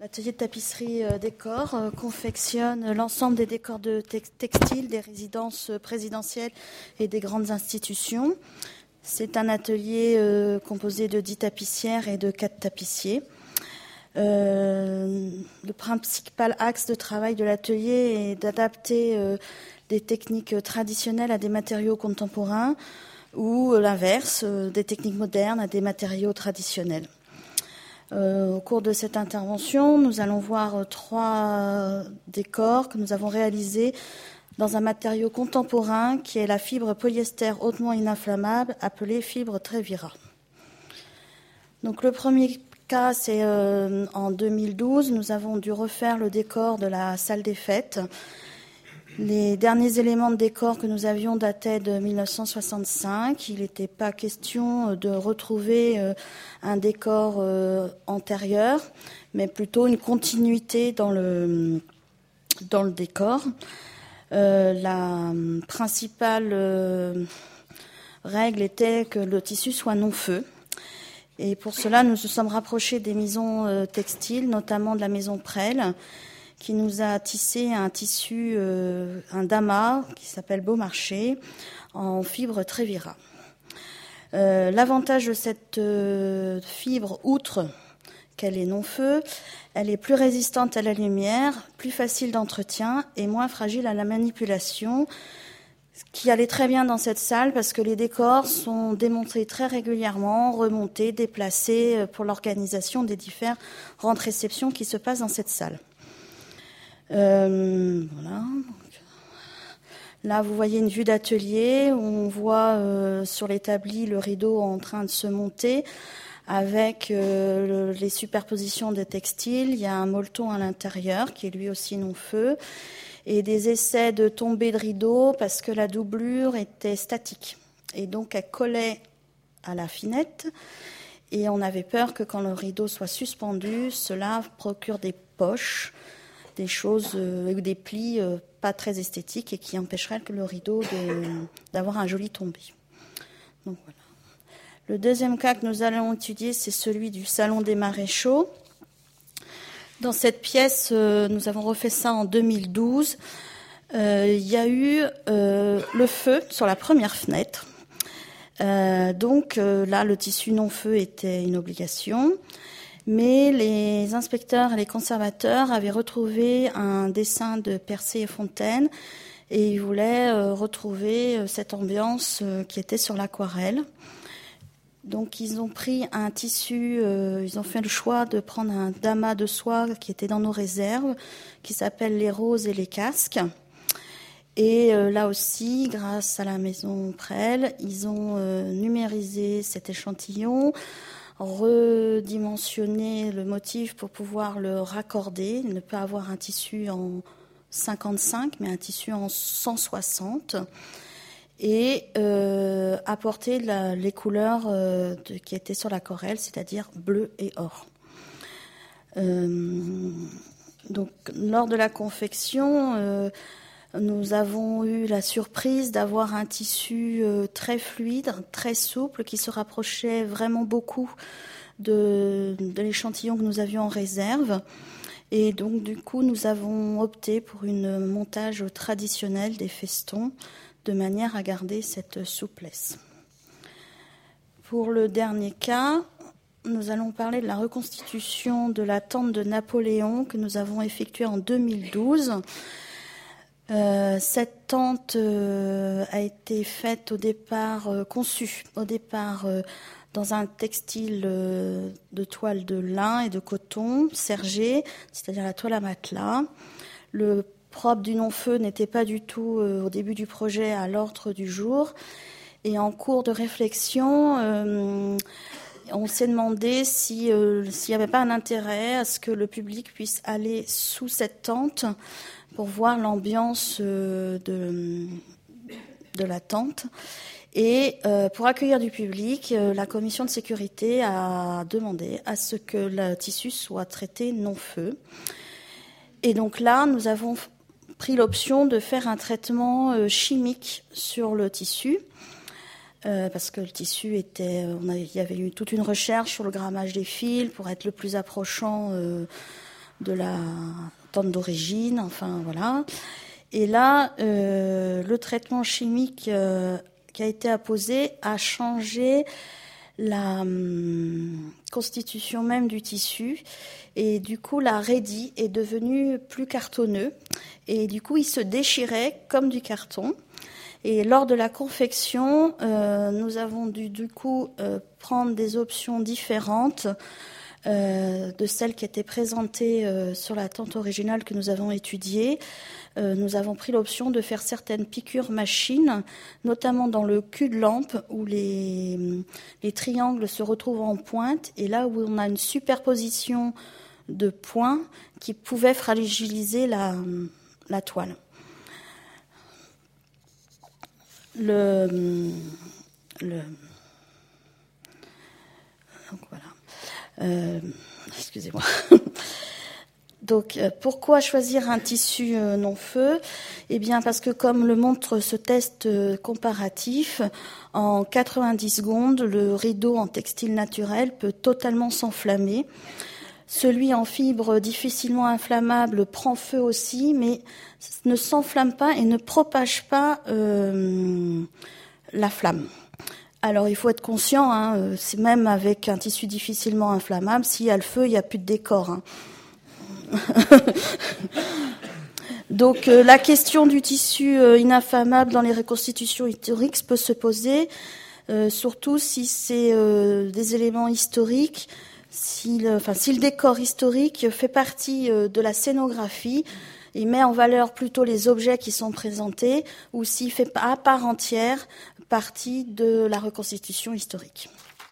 L'atelier de tapisserie euh, décor euh, confectionne l'ensemble des décors de textiles des résidences présidentielles et des grandes institutions. C'est un atelier euh, composé de 10 tapissières et de 4 tapissiers. le principal axe de travail de l'atelier est d'adapter des techniques traditionnelles à des matériaux contemporains ou l'inverse, des techniques modernes à des matériaux traditionnels. Euh, au cours de cette intervention, nous allons voir euh, trois décors que nous avons réalisés dans un matériau contemporain qui est la fibre polyester hautement ininflammable appelée fibre Trevira. Donc le premier cas, c'est euh, en 2012, nous avons dû refaire le décor de la salle des fêtes les derniers éléments de décor que nous avions dataient de 1965. Il n'était pas question de retrouver euh, un décor euh, antérieur, mais plutôt une continuité dans le, décor. Euh, la principale règle était que le tissu soit non-feu. Et pour cela, nous nous sommes rapprochés des maisons textiles, notamment de la maison Prel, qui nous a tissé un tissu, euh, un dama qui s'appelle Beaumarchais en fibre Trévira. Euh, l'avantage de cette euh, fibre, outre qu'elle est non-feu, elle est plus résistante à la lumière, plus facile d'entretien et moins fragile à la manipulation, ce qui allait très bien dans cette salle parce que les décors sont démontés très régulièrement, remontés, déplacés pour l'organisation des différentes réceptions qui se passent dans cette salle. Euh, voilà. Là, vous voyez une vue d'atelier. On voit euh, sur l'établi le rideau en train de se monter avec euh, les superpositions de textiles. Il y a un molleton à l'intérieur qui est lui aussi non feu et des essais de tomber de rideau parce que la doublure était statique et donc elle collait à la finette et on avait peur que quand le rideau soit suspendu, cela procure des poches des choses euh, ou des plis euh, pas très esthétiques et qui empêcheraient le rideau d'avoir un joli tombé. Le deuxième cas que nous allons étudier, c'est celui du salon des maréchaux. Dans cette pièce, euh, nous avons refait ça en 2012. il y a eu le feu sur la première fenêtre. donc là, le tissu non-feu était une obligation mais les inspecteurs et les conservateurs avaient retrouvé un dessin de Percé et Fontaine et ils voulaient euh, retrouver euh, cette ambiance euh, qui était sur l'aquarelle. Donc ils ont pris un tissu, ils ont fait le choix de prendre un damas de soie qui était dans nos réserves, qui s'appelle les roses et les casques. Et là aussi, grâce à la maison Prel, ils ont numérisé cet échantillon redimensionner le motif pour pouvoir le raccorder, ne pas avoir un tissu en 55, mais un tissu en 160, et euh, apporter les couleurs euh, qui étaient sur la corelle, c'est-à-dire bleu et or. Euh, donc, lors de la confection, nous avons eu la surprise d'avoir un tissu euh, très fluide, très souple, qui se rapprochait vraiment beaucoup de, l'échantillon que nous avions en réserve. Et donc, du coup, nous avons opté pour un montage traditionnel des festons de manière à garder cette souplesse. Pour le dernier cas, nous allons parler de la reconstitution de la tente de Napoléon que nous avons effectuée en 2012 euh, cette tente euh, a été faite au départ, euh, conçue au départ dans un textile de toile de lin et de coton sergé, c'est-à-dire la toile à matelas. Le propre du non-feu n'était pas du tout au début du projet à l'ordre du jour. Et en cours de réflexion, on s'est demandé s'il n'y avait pas un intérêt à ce que le public puisse aller sous cette tente pour voir l'ambiance euh, de, la tente. Et euh, pour accueillir du public, euh, la commission de sécurité a demandé à ce que le tissu soit traité non-feu. Et donc là, nous avons pris l'option de faire un traitement chimique sur le tissu. Parce que le tissu était, il y avait eu toute une recherche sur le grammage des fils pour être le plus approchant de la tente d'origine, enfin voilà. Et là, le traitement chimique qui a été apposé a changé la hum, constitution même du tissu. Et du coup la raidie est devenue plus cartonneux et du coup il se déchirait comme du carton et lors de la confection euh, nous avons dû du coup euh, prendre des options différentes euh, de celles qui étaient présentées sur la tente originale que nous avons étudiée nous avons pris l'option de faire certaines piqûres machines, notamment dans le cul de lampe où les, triangles se retrouvent en pointe et là où on a une superposition de points qui pouvaient fragiliser la, toile. Le, voilà. Euh, excusez-moi. Donc, euh, pourquoi choisir un tissu euh, non-feu? Eh bien, parce que comme le montre ce test comparatif, en 90 secondes, le rideau en textile naturel peut totalement s'enflammer. Celui en fibre difficilement inflammable prend feu aussi, mais ne s'enflamme pas et ne propage pas la flamme. Alors il faut être conscient, hein, même avec un tissu difficilement inflammable, s'il y a le feu, il n'y a plus de décor. Hein. Donc euh, la question du tissu euh, inaffamable dans les reconstitutions historiques peut se poser, euh, surtout si c'est des éléments historiques, si le, enfin, décor historique fait partie de la scénographie, il met en valeur plutôt les objets qui sont présentés, ou s'il fait à part entière partie de la reconstitution historique.